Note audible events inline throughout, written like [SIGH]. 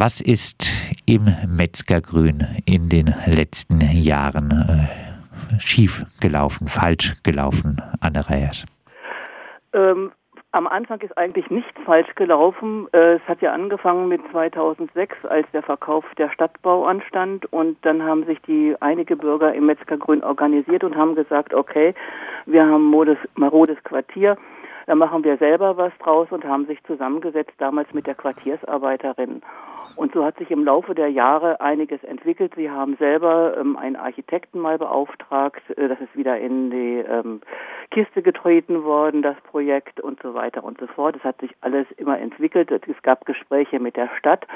Was ist im Metzgergrün in den letzten Jahren äh, schief gelaufen, falsch gelaufen, Anne Reyes? Ähm, am Anfang ist eigentlich nichts falsch gelaufen. Äh, es hat ja angefangen mit 2006, als der Verkauf der Stadtbau anstand. Und dann haben sich die einige Bürger im Metzgergrün organisiert und haben gesagt, okay, wir haben modes, marodes Quartier, da machen wir selber was draus und haben sich zusammengesetzt damals mit der Quartiersarbeiterin. Und so hat sich im Laufe der Jahre einiges entwickelt. Sie haben selber ähm, einen Architekten mal beauftragt. Äh, das ist wieder in die ähm, Kiste getreten worden, das Projekt und so weiter und so fort. Es hat sich alles immer entwickelt. Es gab Gespräche mit der Stadt.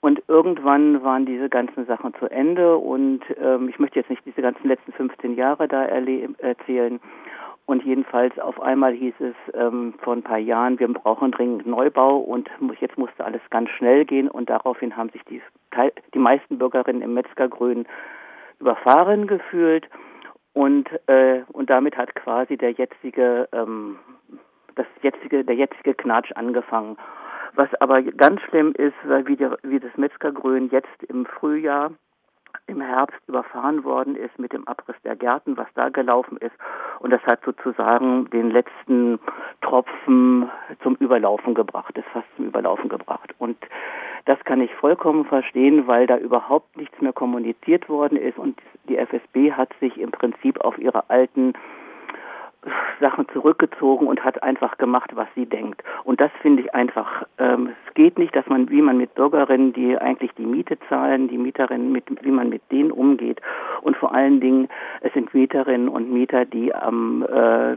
Und irgendwann waren diese ganzen Sachen zu Ende und ähm, ich möchte jetzt nicht diese ganzen letzten 15 Jahre da erzählen. Und jedenfalls auf einmal hieß es ähm, vor ein paar Jahren, wir brauchen dringend Neubau und jetzt musste alles ganz schnell gehen und daraufhin haben sich die, die meisten Bürgerinnen im Metzgergrün überfahren gefühlt und äh, und damit hat quasi der jetzige ähm, das jetzige der jetzige Knatsch angefangen. Was aber ganz schlimm ist, weil wie, der, wie das Metzgergrün jetzt im Frühjahr im Herbst überfahren worden ist mit dem Abriss der Gärten, was da gelaufen ist. Und das hat sozusagen den letzten Tropfen zum Überlaufen gebracht, ist fast zum Überlaufen gebracht. Und das kann ich vollkommen verstehen, weil da überhaupt nichts mehr kommuniziert worden ist und die FSB hat sich im Prinzip auf ihre alten Sachen zurückgezogen und hat einfach gemacht, was sie denkt. Und das finde ich einfach, ähm, es geht nicht, dass man, wie man mit Bürgerinnen, die eigentlich die Miete zahlen, die Mieterinnen, mit, wie man mit denen umgeht. Und vor allen Dingen, es sind Mieterinnen und Mieter, die am äh,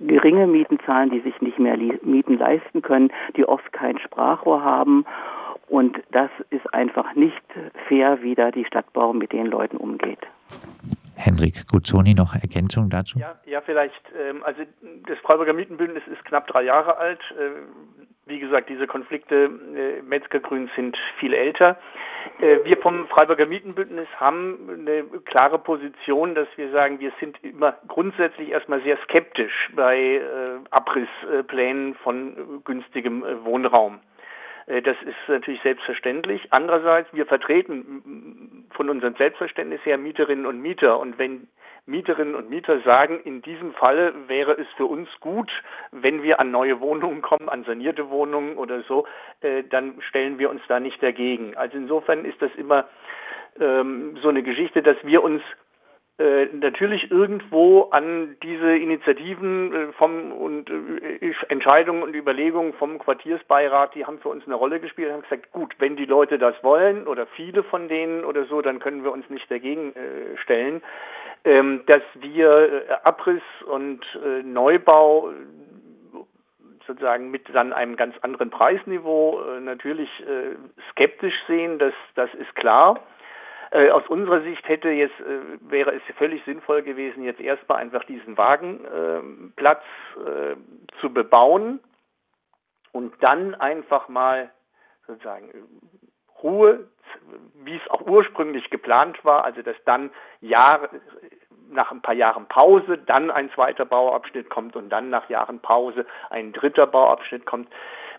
geringe Mieten zahlen, die sich nicht mehr Mieten leisten können, die oft kein Sprachrohr haben. Und das ist einfach nicht fair, wie da die Stadtbau mit den Leuten umgeht. Henrik Guzzoni noch Ergänzung dazu? Ja, ja vielleicht. Ähm, also das Freiburger Mietenbündnis ist knapp drei Jahre alt. Äh, wie gesagt, diese Konflikte äh, Metzgergrün sind viel älter. Äh, wir vom Freiburger Mietenbündnis haben eine klare Position, dass wir sagen, wir sind immer grundsätzlich erstmal sehr skeptisch bei äh, Abrissplänen von günstigem äh, Wohnraum. Äh, das ist natürlich selbstverständlich. Andererseits, wir vertreten von unserem Selbstverständnis her Mieterinnen und Mieter. Und wenn Mieterinnen und Mieter sagen, in diesem Falle wäre es für uns gut, wenn wir an neue Wohnungen kommen, an sanierte Wohnungen oder so, äh, dann stellen wir uns da nicht dagegen. Also insofern ist das immer ähm, so eine Geschichte, dass wir uns äh, natürlich irgendwo an diese Initiativen äh, vom und äh, Entscheidungen und Überlegungen vom Quartiersbeirat, die haben für uns eine Rolle gespielt, haben gesagt, gut, wenn die Leute das wollen oder viele von denen oder so, dann können wir uns nicht dagegen stellen, ähm, dass wir Abriss und Neubau sozusagen mit dann einem ganz anderen Preisniveau natürlich skeptisch sehen, das, das ist klar. Äh, aus unserer Sicht hätte jetzt, äh, wäre es völlig sinnvoll gewesen, jetzt erstmal einfach diesen Wagenplatz äh, zu bebauen und dann einfach mal sozusagen Ruhe, wie es auch ursprünglich geplant war, also dass dann Jahre, nach ein paar Jahren Pause dann ein zweiter Bauabschnitt kommt und dann nach Jahren Pause ein dritter Bauabschnitt kommt.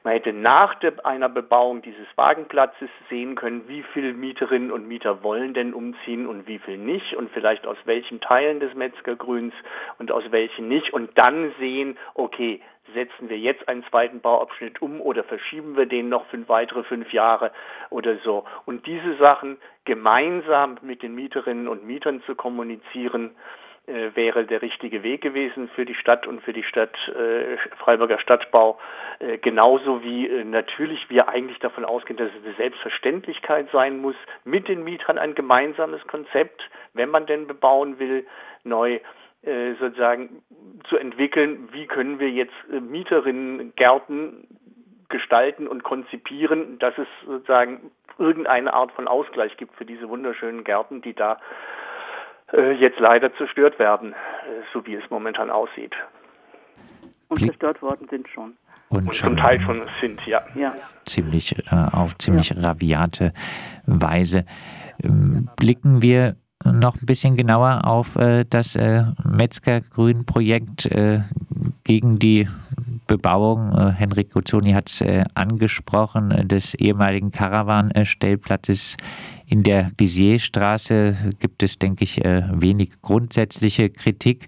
Man hätte nach einer Bebauung dieses Wagenplatzes sehen können, wie viele Mieterinnen und Mieter wollen denn umziehen und wie viel nicht und vielleicht aus welchen Teilen des Metzgergrüns und aus welchen nicht und dann sehen, okay, setzen wir jetzt einen zweiten Bauabschnitt um oder verschieben wir den noch für weitere fünf Jahre oder so. Und diese Sachen gemeinsam mit den Mieterinnen und Mietern zu kommunizieren, wäre der richtige Weg gewesen für die Stadt und für die Stadt äh, Freiburger Stadtbau. Äh, genauso wie äh, natürlich wir eigentlich davon ausgehen, dass es eine Selbstverständlichkeit sein muss, mit den Mietern ein gemeinsames Konzept, wenn man denn bebauen will, neu äh, sozusagen zu entwickeln, wie können wir jetzt äh, Mieterinnengärten gestalten und konzipieren, dass es sozusagen irgendeine Art von Ausgleich gibt für diese wunderschönen Gärten, die da äh, jetzt leider zerstört werden, äh, so wie es momentan aussieht. Und zerstört worden sind schon. Und, und zum Teil schon sind, ja. ja. Ziemlich, äh, auf ziemlich ja. rabiate Weise. Ähm, blicken wir noch ein bisschen genauer auf äh, das äh, Metzger-Grün-Projekt äh, gegen die Bebauung, äh, Henrik Guzzoni hat es äh, angesprochen, äh, des ehemaligen Caravan-Stellplatzes in der Bizierstraße gibt es, denke ich, wenig grundsätzliche Kritik.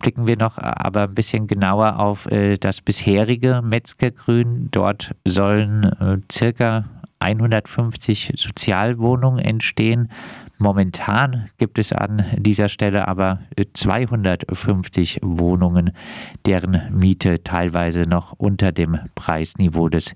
Blicken wir noch aber ein bisschen genauer auf das bisherige Metzgergrün. Dort sollen circa 150 Sozialwohnungen entstehen. Momentan gibt es an dieser Stelle aber 250 Wohnungen, deren Miete teilweise noch unter dem Preisniveau des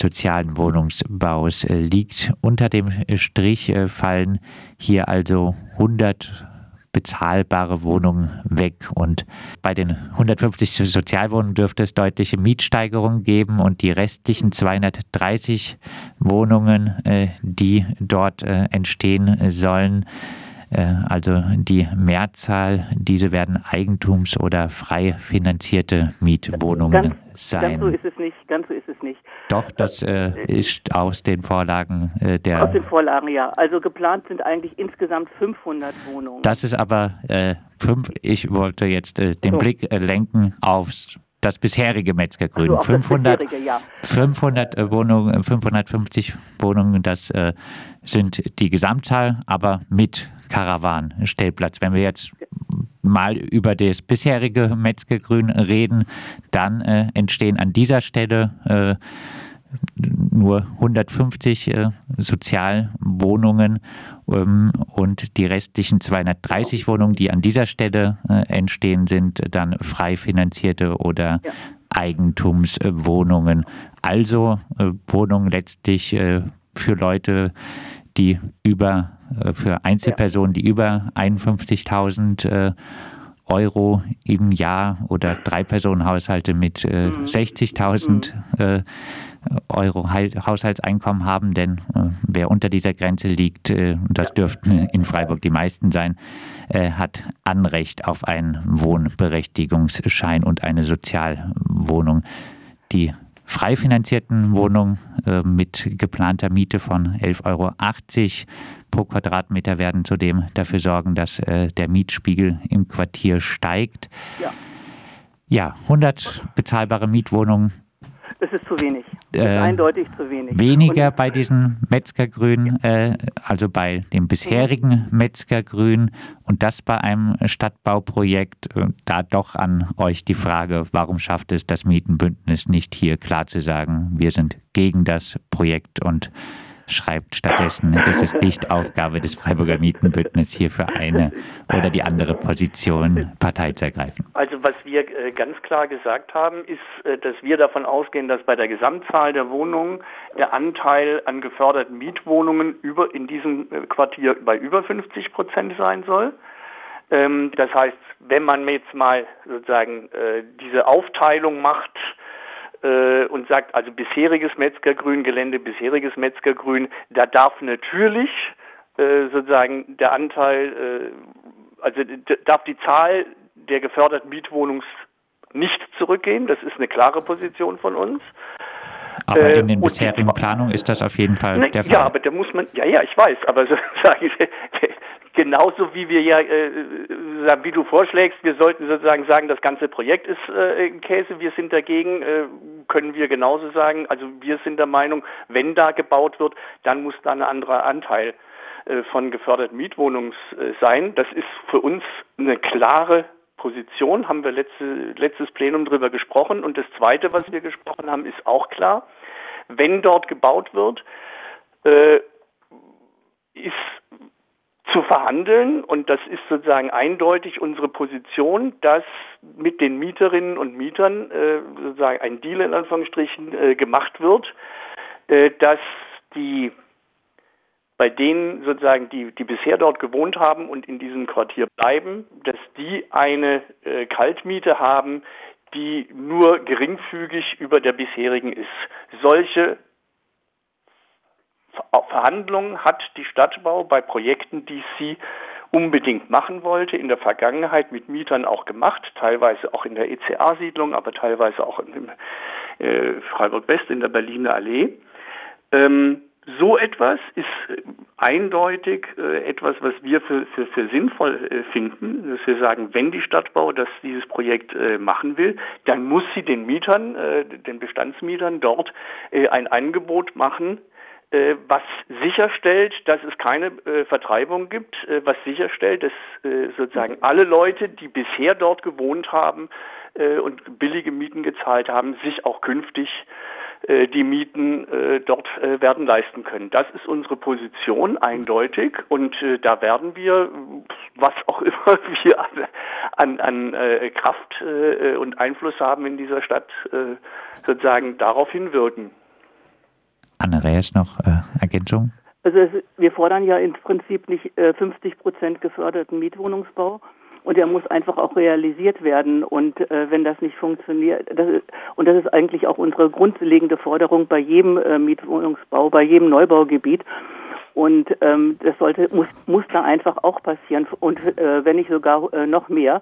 sozialen Wohnungsbaus liegt. Unter dem Strich fallen hier also 100 bezahlbare Wohnungen weg. Und bei den 150 Sozialwohnungen dürfte es deutliche Mietsteigerungen geben und die restlichen 230 Wohnungen, äh, die dort äh, entstehen sollen, äh, also die Mehrzahl, diese werden Eigentums- oder frei finanzierte Mietwohnungen ganz, sein. Ganz so ist es nicht, ganz so ist es nicht. Doch, das äh, ist aus den Vorlagen äh, der. Aus den Vorlagen, ja. Also geplant sind eigentlich insgesamt 500 Wohnungen. Das ist aber äh, fünf. Ich wollte jetzt äh, den so. Blick äh, lenken aufs das bisherige Metzgergrün. Also 500, ja. 500 äh, Wohnungen, 550 Wohnungen, das äh, sind die Gesamtzahl, aber mit Karawan-Stellplatz. Wenn wir jetzt mal über das bisherige Metzgergrün reden, dann äh, entstehen an dieser Stelle äh, nur 150 äh, Sozialwohnungen ähm, und die restlichen 230 Wohnungen, die an dieser Stelle äh, entstehen, sind dann frei finanzierte oder ja. Eigentumswohnungen. Also äh, Wohnungen letztlich äh, für Leute, die über, für Einzelpersonen, die über 51.000 äh, Euro im Jahr oder Drei-Personen-Haushalte mit äh, 60.000 mhm. äh, Euro Haushaltseinkommen haben, denn äh, wer unter dieser Grenze liegt, äh, und das dürften in Freiburg die meisten sein, äh, hat Anrecht auf einen Wohnberechtigungsschein und eine Sozialwohnung. Die frei finanzierten Wohnungen äh, mit geplanter Miete von 11,80 Euro pro Quadratmeter werden zudem dafür sorgen, dass äh, der Mietspiegel im Quartier steigt. Ja. Ja, 100 bezahlbare Mietwohnungen das ist zu wenig. Das ist äh, eindeutig zu wenig. Weniger Und, bei diesen Metzgergrün, ja. äh, also bei dem bisherigen Metzgergrün und das bei einem Stadtbauprojekt. Äh, da doch an euch die Frage, warum schafft es das Mietenbündnis nicht hier klar zu sagen, wir sind gegen das Projekt und schreibt stattdessen, es ist nicht Aufgabe des Freiburger Mietenbündnisses, hier für eine oder die andere Position Partei zu ergreifen. Also was wir äh, ganz klar gesagt haben, ist, äh, dass wir davon ausgehen, dass bei der Gesamtzahl der Wohnungen der Anteil an geförderten Mietwohnungen über, in diesem äh, Quartier bei über 50 Prozent sein soll. Ähm, das heißt, wenn man jetzt mal sozusagen diese Aufteilung macht, äh, und sagt, also bisheriges Metzgergrün, Gelände bisheriges Metzgergrün, da darf natürlich äh, sozusagen der Anteil, äh, also darf die Zahl der geförderten Mietwohnungs nicht zurückgehen. Das ist eine klare Position von uns. Aber in den bisherigen Planungen ist das auf jeden Fall ne, der Fall. Ja, aber da muss man, ja, ja, ich weiß, aber sozusagen, [LAUGHS] [LAUGHS] genauso wie wir ja, äh, wie du vorschlägst, wir sollten sozusagen sagen, das ganze Projekt ist äh, Käse, wir sind dagegen, äh, können wir genauso sagen. Also wir sind der Meinung, wenn da gebaut wird, dann muss da ein anderer Anteil äh, von geförderten Mietwohnungen äh, sein. Das ist für uns eine klare Position, haben wir letzte, letztes Plenum drüber gesprochen. Und das Zweite, was wir gesprochen haben, ist auch klar. Wenn dort gebaut wird, äh, ist zu verhandeln und das ist sozusagen eindeutig unsere Position, dass mit den Mieterinnen und Mietern äh, sozusagen ein Deal in Anführungsstrichen äh, gemacht wird, äh, dass die bei denen sozusagen, die, die bisher dort gewohnt haben und in diesem Quartier bleiben, dass die eine äh, Kaltmiete haben, die nur geringfügig über der bisherigen ist. Solche Verhandlungen hat die Stadtbau bei Projekten, die sie unbedingt machen wollte, in der Vergangenheit mit Mietern auch gemacht, teilweise auch in der ECA-Siedlung, aber teilweise auch in äh, Freiburg West in der Berliner Allee. Ähm, so etwas ist eindeutig äh, etwas, was wir für, für, für sinnvoll äh, finden, dass wir sagen, wenn die Stadtbau das, dieses Projekt äh, machen will, dann muss sie den Mietern, äh, den Bestandsmietern dort äh, ein Angebot machen, äh, was sicherstellt, dass es keine Vertreibung gibt, was sicherstellt, dass sozusagen alle Leute, die bisher dort gewohnt haben und billige Mieten gezahlt haben, sich auch künftig äh, die Mieten äh, dort äh, werden leisten können. Das ist unsere Position eindeutig und da werden wir, was auch [LAUGHS] immer wir an, an, Kraft und Einfluss haben in dieser Stadt, sozusagen darauf hinwirken. Anne Reyes noch äh, Ergänzung? Also es, wir fordern ja im Prinzip nicht äh, 50 Prozent geförderten Mietwohnungsbau, und er muss einfach auch realisiert werden. Und äh, wenn das nicht funktioniert, das ist, und das ist eigentlich auch unsere grundlegende Forderung bei jedem äh, Mietwohnungsbau, bei jedem Neubaugebiet. Und ähm, das sollte muss muss da einfach auch passieren und äh, wenn nicht sogar äh, noch mehr.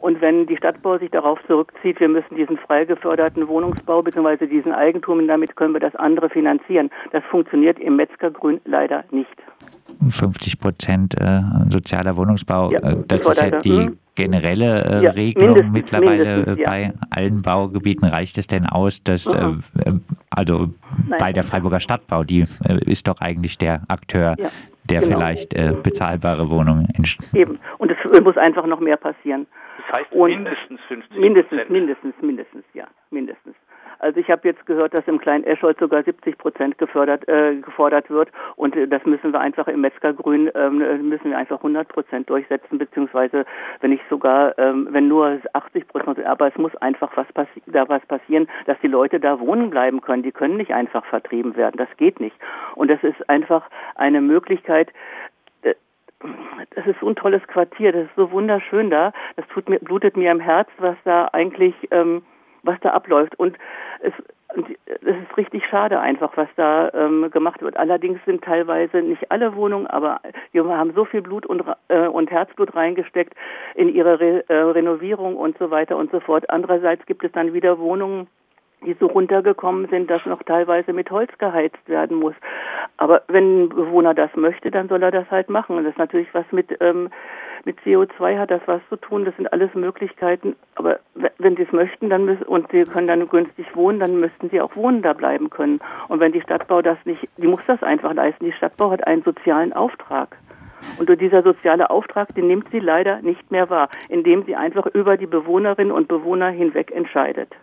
Und wenn die Stadtbau sich darauf zurückzieht, wir müssen diesen frei geförderten Wohnungsbau bzw. diesen Eigentum, damit können wir das andere finanzieren. Das funktioniert im Metzgergrün leider nicht. 50 Prozent äh, sozialer Wohnungsbau, ja, äh, das ist ja die hm? generelle äh, ja, Regelung mindestens, mittlerweile mindestens, ja. bei allen Baugebieten. Reicht es denn aus, dass, äh, also Nein. bei der Freiburger Stadtbau, die äh, ist doch eigentlich der Akteur, der genau. vielleicht äh, bezahlbare Wohnungen entsteht. Eben, und es muss einfach noch mehr passieren. Heißt und mindestens 50 Mindestens, mindestens, mindestens, ja, mindestens. Also ich habe jetzt gehört, dass im kleinen Escholz sogar 70 Prozent gefördert, äh, gefordert wird und äh, das müssen wir einfach im Metzgergrün ähm, äh, müssen wir einfach 100 Prozent durchsetzen, beziehungsweise wenn nicht sogar, ähm, wenn nur 80 Prozent, aber es muss einfach was da was passieren, dass die Leute da wohnen bleiben können. Die können nicht einfach vertrieben werden, das geht nicht. Und das ist einfach eine Möglichkeit, das ist so ein tolles Quartier, das ist so wunderschön da. Das tut mir, blutet mir im Herz, was da eigentlich ähm, was da abläuft. Und es, es ist richtig schade einfach, was da ähm, gemacht wird. Allerdings sind teilweise nicht alle Wohnungen, aber wir haben so viel Blut und, äh, und Herzblut reingesteckt in ihre Re äh, Renovierung und so weiter und so fort. Andererseits gibt es dann wieder Wohnungen, die so runtergekommen sind, dass noch teilweise mit Holz geheizt werden muss. Aber wenn ein Bewohner das möchte, dann soll er das halt machen. Und das ist natürlich was mit ähm, mit CO2 hat das was zu tun. Das sind alles Möglichkeiten. Aber wenn sie es möchten, dann müssen, und sie können dann günstig wohnen, dann müssten sie auch wohnen da bleiben können. Und wenn die Stadtbau das nicht, die muss das einfach leisten. Die Stadtbau hat einen sozialen Auftrag. Und dieser soziale Auftrag, den nimmt sie leider nicht mehr wahr, indem sie einfach über die Bewohnerinnen und Bewohner hinweg entscheidet.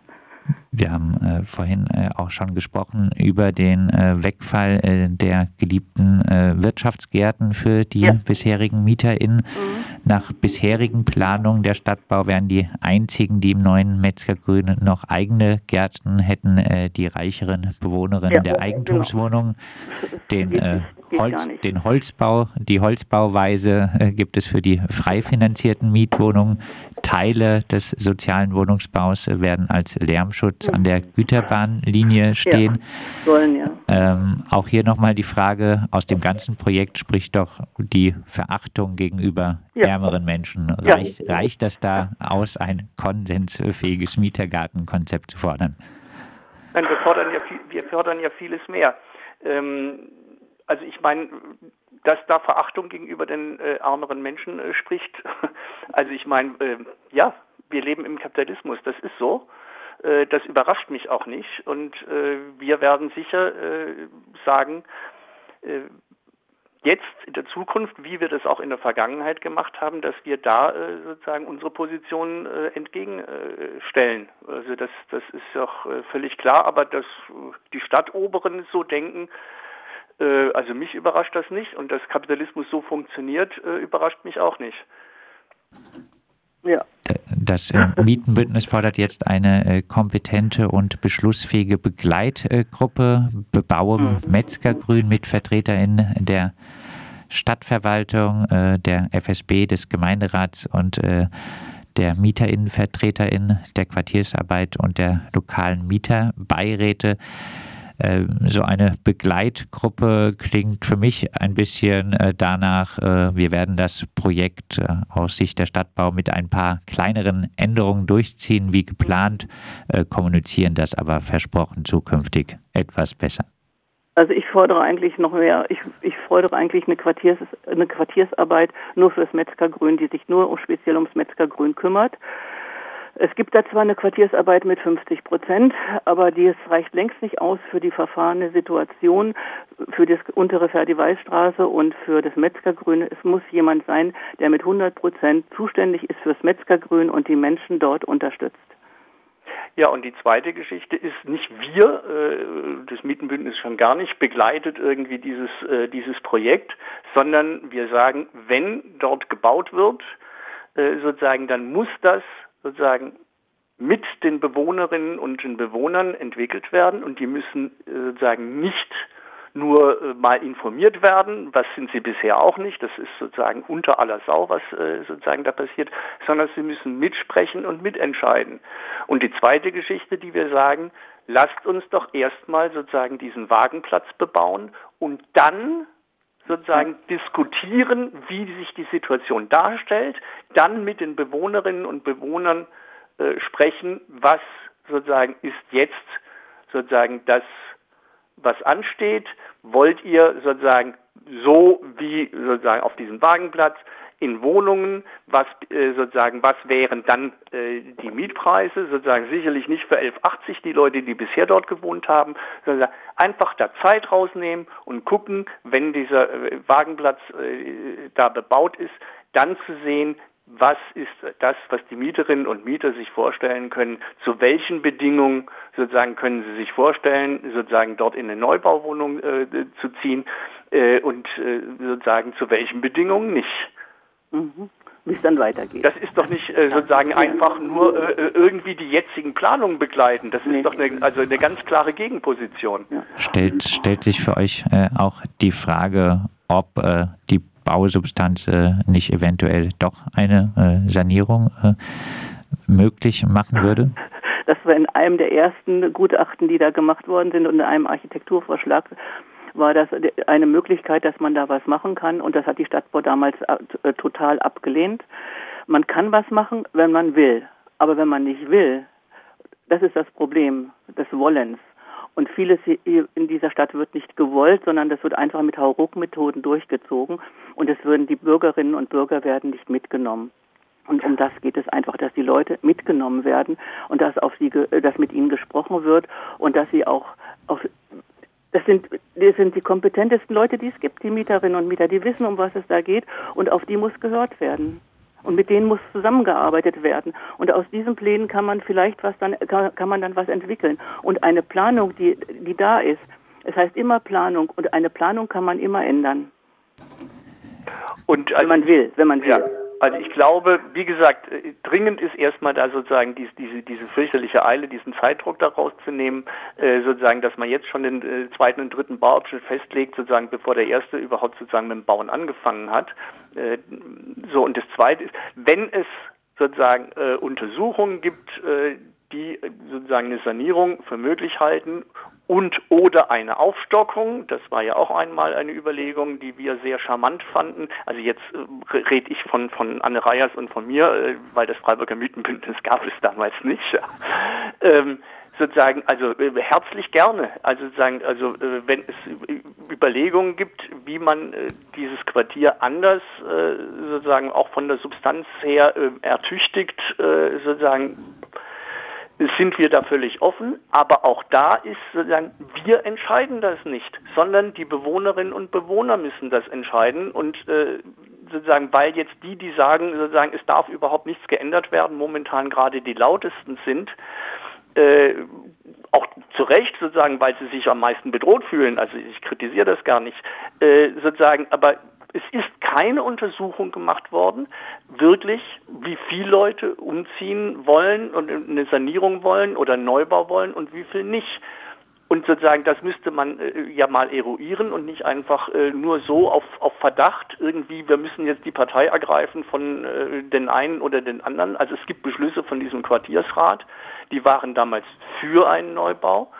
Wir haben äh, vorhin äh, auch schon gesprochen über den äh, Wegfall äh, der geliebten äh, Wirtschaftsgärten für die ja. bisherigen MieterInnen. Mhm. Nach bisherigen Planungen der Stadtbau wären die einzigen, die im neuen Metzgergrün noch eigene Gärten hätten, äh, die reicheren Bewohnerinnen ja, der genau. Eigentumswohnungen. Den Holz, den Holzbau, die Holzbauweise äh, gibt es für die frei finanzierten Mietwohnungen. Teile des sozialen Wohnungsbaus werden als Lärmschutz an der Güterbahnlinie stehen. Ja, sollen, ja. Ähm, auch hier nochmal die Frage, aus dem ganzen Projekt spricht doch die Verachtung gegenüber ja. Ärmeren Menschen. Reicht, ja. reicht das da aus, ein konsensfähiges Mietergartenkonzept zu fordern? Nein, wir fordern ja, viel, wir fordern ja vieles mehr. Ähm, also ich meine, dass da Verachtung gegenüber den äh, ärmeren Menschen äh, spricht. [LAUGHS] Also ich meine, äh, ja, wir leben im Kapitalismus, das ist so. Äh, das überrascht mich auch nicht. Und äh, wir werden sicher äh, sagen, jetzt in der Zukunft, wie wir das auch in der Vergangenheit gemacht haben, dass wir da äh, sozusagen unsere Position äh, entgegenstellen. also das, das ist doch äh, völlig klar, aber dass die Stadtoberen so denken, äh, also mich überrascht das nicht und dass Kapitalismus so funktioniert, äh, überrascht mich auch nicht. Ja. Das äh, Mietenbündnis fordert jetzt eine kompetente und beschlussfähige Begleitgruppe, Bebauung mhm. Metzgergrün mit VertreterInnen der Stadtverwaltung, der FSB, des Gemeinderats und der MieterInnenvertreterInnen, der Quartiersarbeit und der lokalen Mieterbeiräte. Äh, so eine Begleitgruppe klingt für mich ein bisschen äh, danach, äh, wir werden das Projekt aus Sicht der Stadtbau mit ein paar kleineren Änderungen durchziehen, wie geplant, kommunizieren das aber versprochen zukünftig etwas besser. Also ich fordere eigentlich noch mehr, ich, ich fordere eigentlich eine, Quartiers, eine Quartiersarbeit nur fürs Metzgergrün, die sich nur speziell ums Metzgergrün kümmert. Es gibt da zwar eine Quartiersarbeit mit 50 Prozent, aber die reicht längst nicht aus für die verfahrene Situation, für das untere Ferdi-Weiß-Straße und für das Metzgergrün. Es muss jemand sein, der mit 100 Prozent zuständig ist fürs Metzgergrün und die Menschen dort unterstützt. Ja, und die zweite Geschichte ist nicht wir, äh, das Mietenbündnis schon gar nicht, begleitet irgendwie dieses, äh, dieses Projekt, sondern wir sagen, wenn dort gebaut wird, äh, sozusagen, dann muss das sozusagen mit den Bewohnerinnen und den Bewohnern entwickelt werden und die müssen äh, sozusagen nicht nur äh, mal informiert werden, was sind sie bisher auch nicht, das ist sozusagen unter aller Sau, was äh, sozusagen da passiert, sondern sie müssen mitsprechen und mitentscheiden. Und die zweite Geschichte, die wir sagen, lasst uns doch erstmal sozusagen diesen Wagenplatz bebauen und dann sozusagen diskutieren, wie sich die Situation darstellt, dann mit den Bewohnerinnen und Bewohnern äh, sprechen, was sozusagen ist jetzt sozusagen das, was ansteht. Wollt ihr sozusagen so wie sozusagen auf diesem Wagenplatz in Wohnungen, was äh, sozusagen, was wären dann äh, die Mietpreise, sozusagen sicherlich nicht für 11,80 die Leute, die bisher dort gewohnt haben, sondern einfach da Zeit rausnehmen und gucken, wenn dieser äh, Wagenplatz äh, da bebaut ist, dann zu sehen, was ist das, was die Mieterinnen und Mieter sich vorstellen können, zu welchen Bedingungen sozusagen können sie sich vorstellen, sozusagen dort in eine Neubauwohnung äh, zu ziehen äh, und äh, sozusagen zu welchen Bedingungen nicht. Mhm. Wie es dann weitergeht. Das ist doch nicht äh, sozusagen ja. einfach nur äh, äh, irgendwie die jetzigen Planungen begleiten. Das nee. ist doch eine, also eine ganz klare Gegenposition. Ja. Stellt, stellt sich für euch äh, auch die Frage, ob äh, die Bausubstanz äh, nicht eventuell doch eine Sanierung möglich machen würde? [LAUGHS] Das war in einem der ersten Gutachten, die da gemacht worden sind und in einem Architekturvorschlag war das eine Möglichkeit, dass man da was machen kann und das hat die Stadtbau damals äh, total abgelehnt. Man kann was machen, wenn man will, aber wenn man nicht will, das ist das Problem des Wollens. Und vieles in dieser Stadt wird nicht gewollt, sondern das wird einfach mit Hauruck-Methoden durchgezogen und es würden die Bürgerinnen und Bürger werden nicht mitgenommen. Und um das geht es einfach, dass die Leute mitgenommen werden und dass auf sie, dass mit ihnen gesprochen wird und dass sie auch auf das sind, das sind die kompetentesten Leute, die es gibt, die Mieterinnen und Mieter, die wissen, um was es da geht und auf die muss gehört werden. Und mit denen muss zusammengearbeitet werden. Und aus diesen Plänen kann man vielleicht was dann, kann, kann man dann was entwickeln. Und eine Planung, die, die da ist, es heißt immer Planung und eine Planung kann man immer ändern. Und wenn man will, wenn man will. Ja. Also ich glaube, wie gesagt, äh, dringend ist erstmal da sozusagen diese, diese, diese fürchterliche Eile, diesen Zeitdruck daraus zu nehmen, äh, sozusagen, dass man jetzt schon den äh, zweiten und dritten Bauabschnitt festlegt, sozusagen, bevor der erste überhaupt sozusagen mit dem Bauen angefangen hat. Äh, so, und das zweite ist, wenn es sozusagen äh, Untersuchungen gibt, äh, die sozusagen eine Sanierung für möglich halten und oder eine Aufstockung. Das war ja auch einmal eine Überlegung, die wir sehr charmant fanden. Also jetzt äh, rede ich von, von Anne Reyers und von mir, äh, weil das Freiburger Mythenbündnis gab es damals nicht. [LAUGHS] ähm, sozusagen, also äh, herzlich gerne. Also sozusagen, also äh, wenn es Überlegungen gibt, wie man äh, dieses Quartier anders äh, sozusagen auch von der Substanz her ertüchtigt, sozusagen sind wir da völlig offen, aber auch da ist sozusagen, wir entscheiden das nicht, sondern die Bewohnerinnen und Bewohner müssen das entscheiden und äh, sozusagen, weil jetzt die, die sagen, sozusagen, es darf überhaupt nichts geändert werden, momentan gerade die lautesten sind, äh, auch zu Recht sozusagen, weil sie sich am meisten bedroht fühlen, also ich kritisiere das gar nicht, äh, sozusagen, aber es ist keine Untersuchung gemacht worden, wirklich, wie viele Leute umziehen wollen und eine Sanierung wollen oder einen Neubau wollen und wie viel nicht. Und sozusagen, das müsste man äh, ja mal eruieren und nicht einfach äh, nur so auf, auf Verdacht irgendwie, wir müssen jetzt die Partei ergreifen von äh, den einen oder den anderen. Also es gibt Beschlüsse von diesem Quartiersrat, die waren damals für einen Neubau.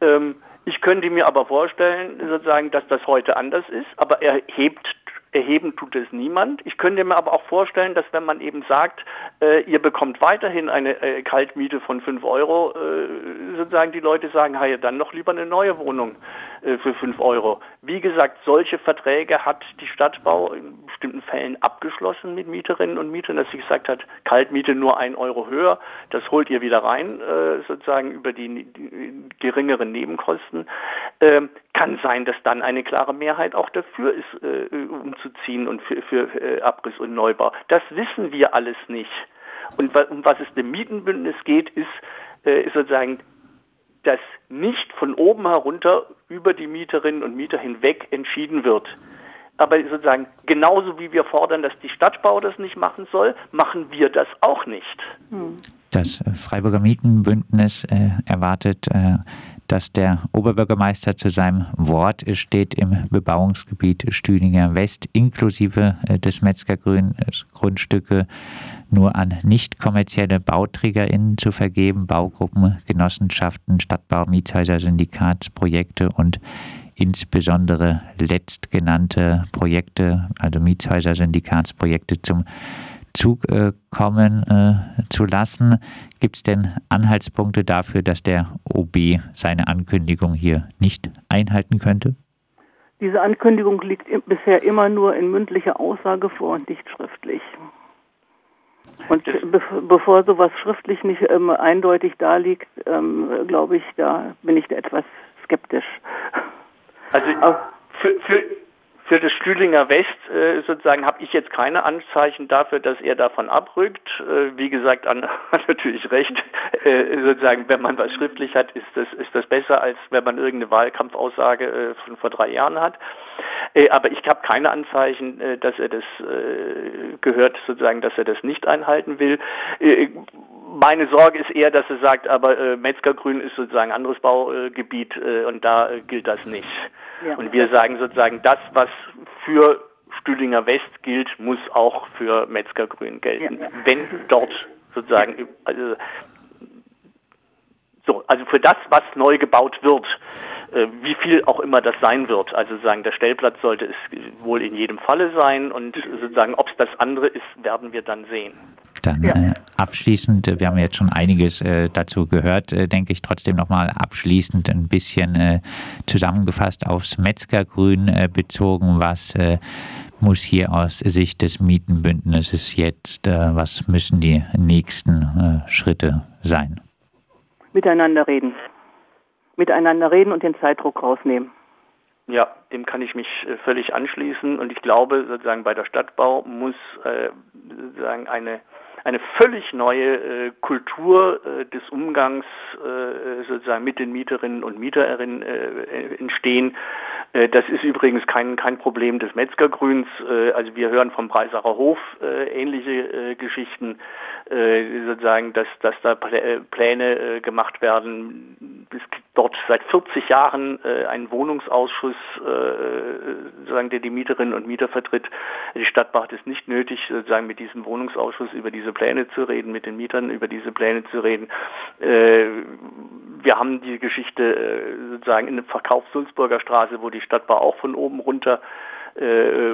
Ähm, ich könnte mir aber vorstellen, sozusagen, dass das heute anders ist, aber er hebt erheben tut es niemand. Ich könnte mir aber auch vorstellen, dass wenn man eben sagt, äh, ihr bekommt weiterhin eine äh, Kaltmiete von 5 Euro, äh, sozusagen die Leute sagen, ja, dann noch lieber eine neue Wohnung äh, für 5 Euro. Wie gesagt, solche Verträge hat die Stadtbau in bestimmten Fällen abgeschlossen mit Mieterinnen und Mietern, dass sie gesagt hat, Kaltmiete nur 1 Euro höher, das holt ihr wieder rein, äh, sozusagen über die, die geringeren Nebenkosten. Ähm, kann sein, dass dann eine klare Mehrheit auch dafür ist, äh, umzuziehen und für, für äh, Abriss und Neubau. Das wissen wir alles nicht. Und um was es dem Mietenbündnis geht, ist, äh, ist sozusagen, dass nicht von oben herunter über die Mieterinnen und Mieter hinweg entschieden wird. Aber sozusagen genauso wie wir fordern, dass die Stadtbau das nicht machen soll, machen wir das auch nicht. Das Freiburger Mietenbündnis äh, erwartet äh, dass der Oberbürgermeister zu seinem Wort steht im Bebauungsgebiet Stüdinger West inklusive äh, des Metzgergrün Grundstücke nur an nicht kommerzielle BauträgerInnen zu vergeben, Baugruppen, Genossenschaften, Stadtbau, Mietshäuser, Syndikatsprojekte und insbesondere letztgenannte Projekte, also Mietshäuser, Syndikatsprojekte zum Zug äh, kommen äh, zu lassen. Gibt es denn Anhaltspunkte dafür, dass der OB seine Ankündigung hier nicht einhalten könnte? Diese Ankündigung liegt bisher immer nur in mündlicher Aussage vor und nicht schriftlich. Und be bevor sowas schriftlich nicht ähm, eindeutig da liegt, ähm, glaube ich, da bin ich etwas skeptisch. Also für, für, für das Stühlinger West äh, sozusagen habe ich jetzt keine Anzeichen dafür, dass er davon abrückt. Äh, wie gesagt, Anna [LAUGHS] hat natürlich recht. Äh, sozusagen, wenn man was schriftlich hat, ist das, ist das besser, als wenn man irgendeine Wahlkampfaussage äh, von vor drei Jahren hat. Äh, aber ich habe keine Anzeichen, äh, dass er das gehört, sozusagen, dass er das nicht einhalten will. Meine Sorge ist eher, dass er sagt, aber äh, Metzgergrün ist sozusagen ein anderes Baugebiet äh, und da äh, gilt das nicht. Ja. Und wir sagen sozusagen, das, was für Stühlinger West gilt, muss auch für Metzgergrün gelten. Ja. Wenn dort sozusagen, also, so, also für das, was neu gebaut wird, äh, wie viel auch immer das sein wird. Also sagen, der Stellplatz sollte es wohl in jedem Falle sein und sozusagen, ob es das andere ist, werden wir dann sehen. Dann ja. äh, abschließend, äh, wir haben jetzt schon einiges äh, dazu gehört, äh, denke ich trotzdem nochmal abschließend ein bisschen äh, zusammengefasst aufs Metzgergrün äh, bezogen, was muss hier aus Sicht des Mietenbündnisses jetzt, was müssen die nächsten Schritte sein? Miteinander reden. Miteinander reden und den Zeitdruck rausnehmen. Ja, dem kann ich mich völlig anschließen und ich glaube sozusagen bei der Stadtbau muss äh, sozusagen eine eine völlig neue äh, Kultur äh, des Umgangs äh, sozusagen mit den Mieterinnen und Mieterinnen entstehen. Das ist übrigens kein, kein Problem des Metzgergrüns. Also wir hören vom Breisacher Hof ähnliche Geschichten, sozusagen, dass, dass da Pläne gemacht werden. Es gibt dort seit 40 Jahren einen Wohnungsausschuss, sozusagen, der die Mieterinnen und Mieter vertritt. Die Stadt macht es nicht nötig, sozusagen mit diesem Wohnungsausschuss über diese Pläne zu reden, mit den Mietern über diese Pläne zu reden. Äh, wir haben die Geschichte äh, sozusagen in dem Verkauf Sulzburger Straße, wo die Stadtbau auch von oben runter äh,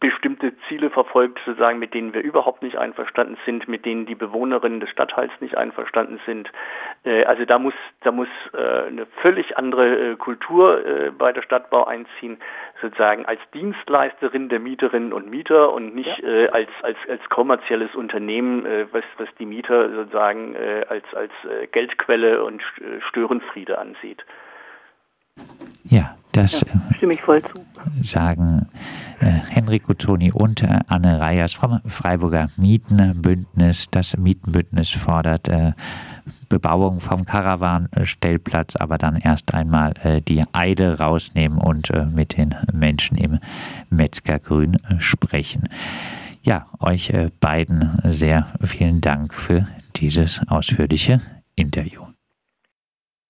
bestimmte Ziele verfolgt, sozusagen, mit denen wir überhaupt nicht einverstanden sind, mit denen die Bewohnerinnen des Stadtteils nicht einverstanden sind. Äh, also da muss, da muss äh, eine völlig andere äh, Kultur äh, bei der Stadtbau einziehen, sozusagen als Dienstleisterin der Mieterinnen und Mieter und nicht ja. Äh, als, als, als kommerzielles Unternehmen, äh, was, was die Mieter sozusagen als, als Geldquelle und Störenfriede ansieht. Das ja, stimme ich voll zu. sagen äh, Henrik Toni und äh, Anne Reyers vom Freiburger Mietenbündnis. Das Mietenbündnis fordert äh, Bebauung vom Karawanstellplatz, aber dann erst einmal äh, die Eide rausnehmen und äh, mit den Menschen im Metzgergrün äh, sprechen. Ja, euch beiden sehr vielen Dank für dieses ausführliche Interview.